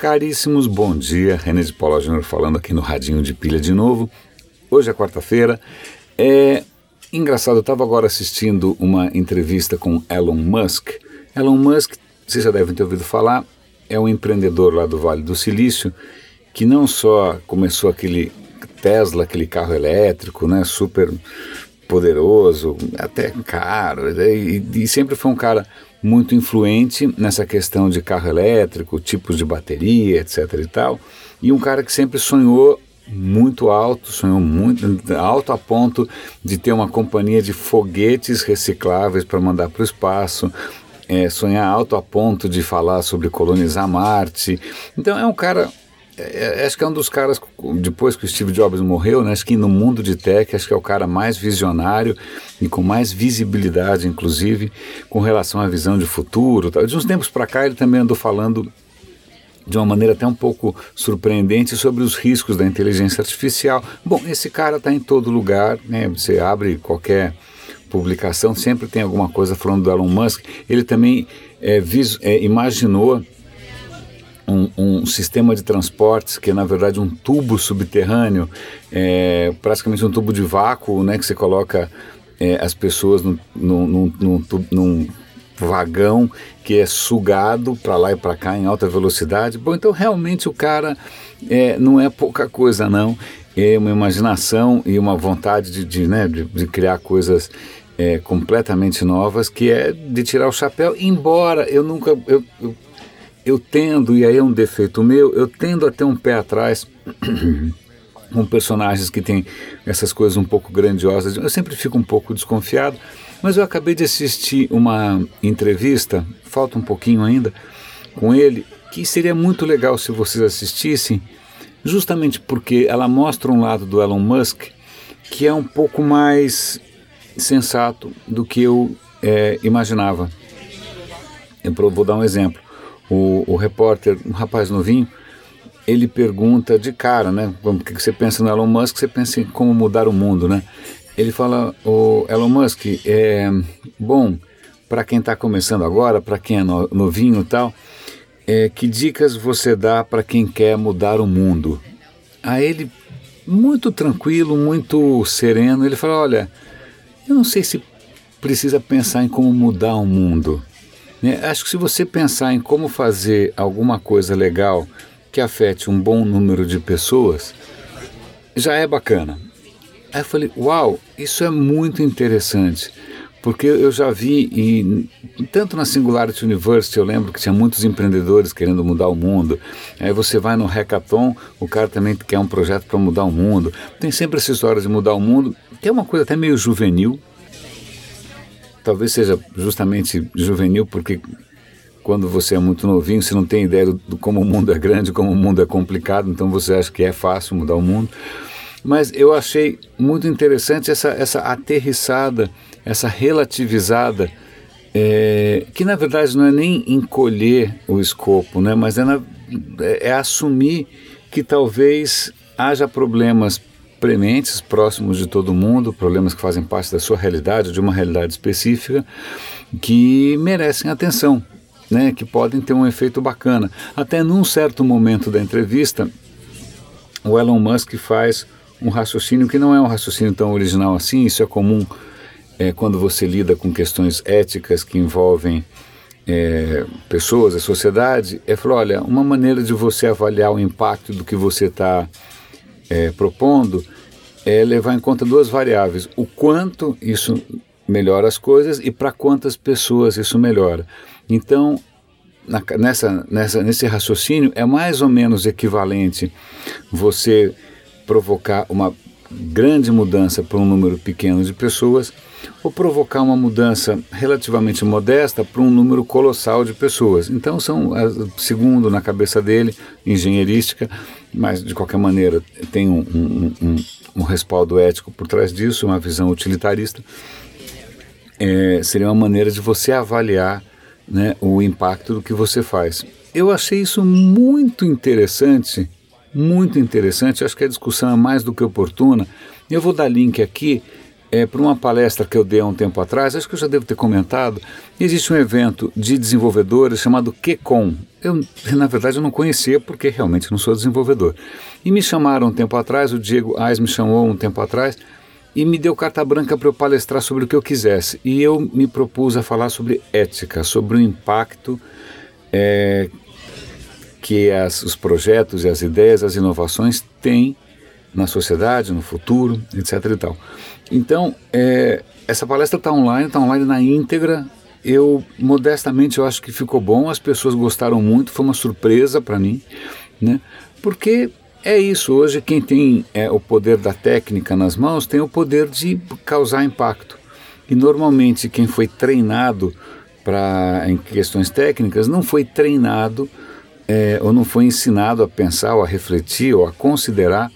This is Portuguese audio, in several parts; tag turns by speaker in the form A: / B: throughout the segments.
A: Caríssimos, bom dia. René de Paula Júnior falando aqui no Radinho de Pilha de novo. Hoje é quarta-feira. É engraçado, eu estava agora assistindo uma entrevista com Elon Musk. Elon Musk, vocês já devem ter ouvido falar, é um empreendedor lá do Vale do Silício que não só começou aquele Tesla, aquele carro elétrico, né, super poderoso, até caro, e, e sempre foi um cara muito influente nessa questão de carro elétrico, tipos de bateria, etc e tal, e um cara que sempre sonhou muito alto, sonhou muito alto a ponto de ter uma companhia de foguetes recicláveis para mandar para o espaço, é, sonhar alto a ponto de falar sobre colonizar Marte. Então é um cara é, é, acho que é um dos caras, depois que o Steve Jobs morreu, né, acho que no mundo de tech, acho que é o cara mais visionário e com mais visibilidade, inclusive, com relação à visão de futuro. De uns tempos para cá, ele também andou falando de uma maneira até um pouco surpreendente sobre os riscos da inteligência artificial. Bom, esse cara está em todo lugar, né, você abre qualquer publicação, sempre tem alguma coisa falando do Elon Musk. Ele também é, é, imaginou um, um, sistema de transportes que é na verdade um tubo subterrâneo, é, praticamente um tubo de vácuo, né, que você coloca é, as pessoas no, no, no, num vagão que é sugado para lá e para cá em alta velocidade. Bom, então realmente o cara é, não é pouca coisa não, é uma imaginação e uma vontade de, de, né, de, de criar coisas é, completamente novas que é de tirar o chapéu. Embora eu nunca eu, eu eu tendo, e aí é um defeito meu, eu tendo a ter um pé atrás com personagens que têm essas coisas um pouco grandiosas. Eu sempre fico um pouco desconfiado, mas eu acabei de assistir uma entrevista, falta um pouquinho ainda, com ele, que seria muito legal se vocês assistissem, justamente porque ela mostra um lado do Elon Musk que é um pouco mais sensato do que eu é, imaginava. Eu vou dar um exemplo o, o repórter, um rapaz novinho, ele pergunta de cara, né? O que você pensa no Elon Musk? Você pensa em como mudar o mundo, né? Ele fala, o Elon Musk, é bom para quem está começando agora, para quem é novinho e tal, é, que dicas você dá para quem quer mudar o mundo? Aí ele, muito tranquilo, muito sereno, ele fala, olha, eu não sei se precisa pensar em como mudar o mundo. Né? Acho que se você pensar em como fazer alguma coisa legal que afete um bom número de pessoas, já é bacana. Aí eu falei, uau, isso é muito interessante, porque eu já vi, e tanto na Singularity University eu lembro que tinha muitos empreendedores querendo mudar o mundo. Aí você vai no hackathon, o cara também quer um projeto para mudar o mundo. Tem sempre essa história de mudar o mundo, que é uma coisa até meio juvenil, talvez seja justamente juvenil, porque quando você é muito novinho, você não tem ideia do, do, como o mundo é grande, como o mundo é complicado, então você acha que é fácil mudar o mundo. Mas eu achei muito interessante essa, essa aterrissada, essa relativizada, é, que na verdade não é nem encolher o escopo, né, mas é, na, é, é assumir que talvez haja problemas prementes, próximos de todo mundo, problemas que fazem parte da sua realidade, de uma realidade específica, que merecem atenção, né, que podem ter um efeito bacana. Até num certo momento da entrevista, o Elon Musk faz um raciocínio que não é um raciocínio tão original assim, isso é comum é, quando você lida com questões éticas que envolvem é, pessoas, a sociedade, é falar, olha, uma maneira de você avaliar o impacto do que você está é, propondo é levar em conta duas variáveis: o quanto isso melhora as coisas e para quantas pessoas isso melhora. Então, na, nessa, nessa, nesse raciocínio, é mais ou menos equivalente você provocar uma grande mudança para um número pequeno de pessoas ou provocar uma mudança relativamente modesta para um número colossal de pessoas. Então são, segundo na cabeça dele, engenheirística, mas de qualquer maneira tem um, um, um, um respaldo ético por trás disso, uma visão utilitarista. É, seria uma maneira de você avaliar né, o impacto do que você faz. Eu achei isso muito interessante, muito interessante. Acho que a discussão é mais do que oportuna. Eu vou dar link aqui é, para uma palestra que eu dei há um tempo atrás, acho que eu já devo ter comentado, existe um evento de desenvolvedores chamado QCon. Eu, na verdade, eu não conhecia porque realmente não sou desenvolvedor. E me chamaram um tempo atrás, o Diego Ais me chamou um tempo atrás e me deu carta branca para eu palestrar sobre o que eu quisesse. E eu me propus a falar sobre ética, sobre o impacto é, que as, os projetos e as ideias, as inovações têm na sociedade, no futuro, etc. E tal. Então, é, essa palestra está online, está online na íntegra. Eu, modestamente, eu acho que ficou bom, as pessoas gostaram muito, foi uma surpresa para mim, né? Porque é isso, hoje quem tem é, o poder da técnica nas mãos tem o poder de causar impacto. E normalmente quem foi treinado para em questões técnicas não foi treinado é, ou não foi ensinado a pensar ou a refletir ou a considerar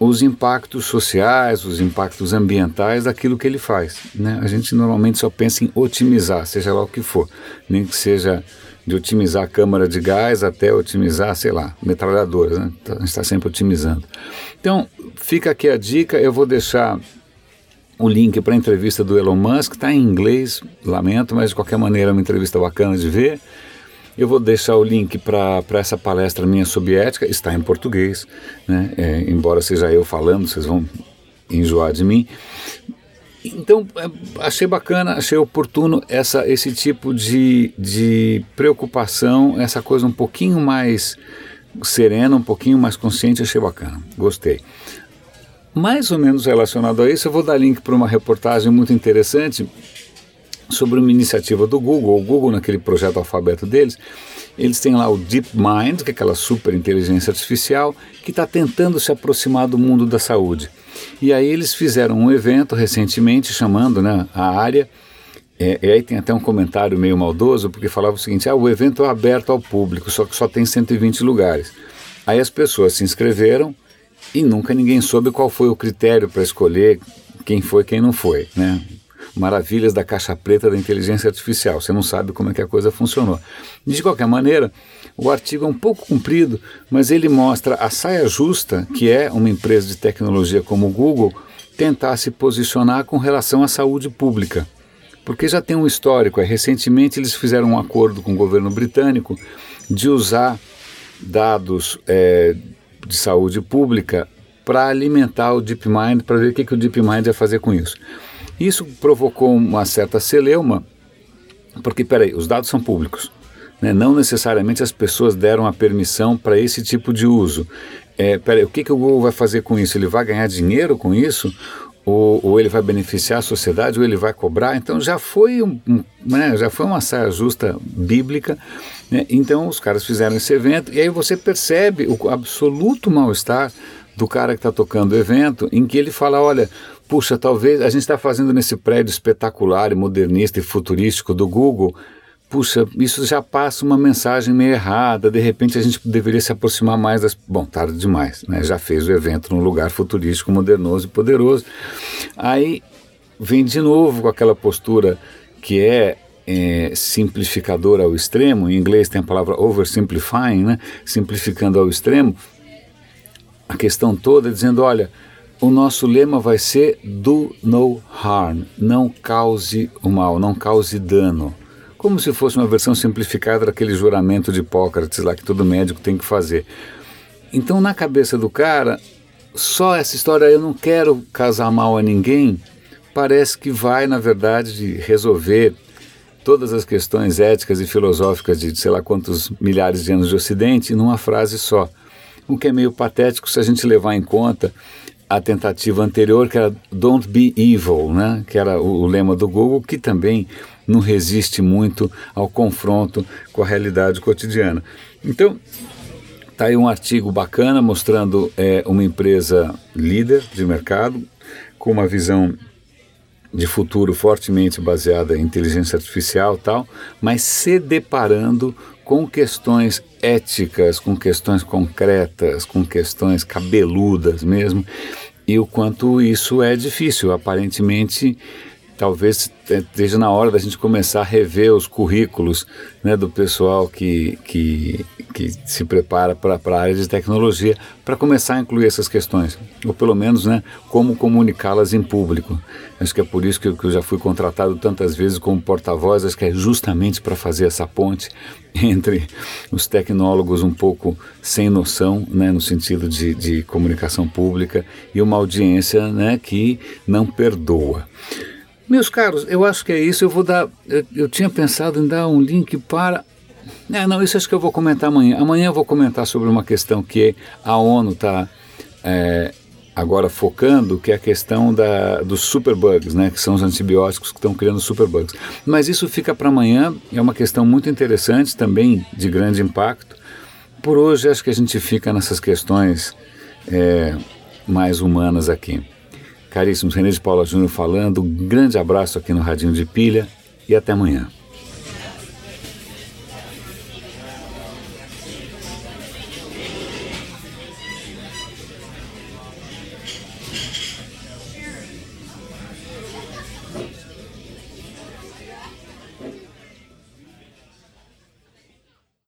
A: os impactos sociais, os impactos ambientais daquilo que ele faz. Né? A gente normalmente só pensa em otimizar, seja lá o que for, nem que seja de otimizar a câmara de gás até otimizar, sei lá, metralhadoras. Né? Então, a gente está sempre otimizando. Então, fica aqui a dica, eu vou deixar o link para a entrevista do Elon Musk, está em inglês, lamento, mas de qualquer maneira é uma entrevista bacana de ver. Eu vou deixar o link para essa palestra minha sobre ética, está em português, né? É, embora seja eu falando, vocês vão enjoar de mim. Então, é, achei bacana, achei oportuno essa, esse tipo de, de preocupação, essa coisa um pouquinho mais serena, um pouquinho mais consciente, achei bacana, gostei. Mais ou menos relacionado a isso, eu vou dar link para uma reportagem muito interessante sobre uma iniciativa do Google. O Google, naquele projeto alfabeto deles, eles têm lá o DeepMind, que é aquela super inteligência artificial, que está tentando se aproximar do mundo da saúde. E aí eles fizeram um evento recentemente chamando né, a área, é, e aí tem até um comentário meio maldoso, porque falava o seguinte, ah, o evento é aberto ao público, só que só tem 120 lugares. Aí as pessoas se inscreveram e nunca ninguém soube qual foi o critério para escolher quem foi quem não foi, né? Maravilhas da caixa preta da inteligência artificial. Você não sabe como é que a coisa funcionou. De qualquer maneira, o artigo é um pouco comprido, mas ele mostra a saia justa, que é uma empresa de tecnologia como o Google, tentar se posicionar com relação à saúde pública. Porque já tem um histórico. É, recentemente eles fizeram um acordo com o governo britânico de usar dados é, de saúde pública para alimentar o DeepMind, para ver o que, que o DeepMind ia fazer com isso. Isso provocou uma certa celeuma, porque, peraí, os dados são públicos. Né? Não necessariamente as pessoas deram a permissão para esse tipo de uso. É, peraí, o que, que o Google vai fazer com isso? Ele vai ganhar dinheiro com isso? Ou, ou ele vai beneficiar a sociedade? Ou ele vai cobrar? Então já foi, um, um né, já foi uma saia justa bíblica. Né? Então os caras fizeram esse evento e aí você percebe o absoluto mal-estar do cara que está tocando o evento, em que ele fala: olha, puxa, talvez a gente está fazendo nesse prédio espetacular modernista e futurístico do Google. Puxa, isso já passa uma mensagem meio errada. De repente a gente deveria se aproximar mais das. Bom, tarde demais, né? Já fez o evento num lugar futurístico, modernoso e poderoso. Aí vem de novo com aquela postura que é é, simplificadora ao extremo, em inglês tem a palavra oversimplifying, né? simplificando ao extremo, a questão toda dizendo: olha, o nosso lema vai ser do no harm, não cause o mal, não cause dano. Como se fosse uma versão simplificada daquele juramento de Hipócrates lá que todo médico tem que fazer. Então, na cabeça do cara, só essa história, eu não quero casar mal a ninguém, parece que vai, na verdade, de resolver todas as questões éticas e filosóficas de sei lá quantos milhares de anos de Ocidente numa frase só o que é meio patético se a gente levar em conta a tentativa anterior, que era Don't Be Evil, né? que era o, o lema do Google, que também não resiste muito ao confronto com a realidade cotidiana. Então, está aí um artigo bacana mostrando é, uma empresa líder de mercado, com uma visão de futuro fortemente baseada em inteligência artificial tal, mas se deparando com questões éticas, com questões concretas, com questões cabeludas mesmo, e o quanto isso é difícil. Aparentemente talvez esteja na hora da gente começar a rever os currículos né, do pessoal que, que, que se prepara para a área de tecnologia, para começar a incluir essas questões, ou pelo menos né, como comunicá-las em público. Acho que é por isso que eu, que eu já fui contratado tantas vezes como porta-voz, acho que é justamente para fazer essa ponte entre os tecnólogos um pouco sem noção, né, no sentido de, de comunicação pública, e uma audiência né, que não perdoa. Meus caros, eu acho que é isso. Eu vou dar. Eu, eu tinha pensado em dar um link para. É, não, isso acho que eu vou comentar amanhã. Amanhã eu vou comentar sobre uma questão que a ONU está é, agora focando, que é a questão da, dos superbugs, né, que são os antibióticos que estão criando superbugs. Mas isso fica para amanhã, é uma questão muito interessante, também de grande impacto. Por hoje, acho que a gente fica nessas questões é, mais humanas aqui. Caríssimos, René de Paula Júnior falando. Um grande abraço aqui no Radinho de Pilha e até amanhã.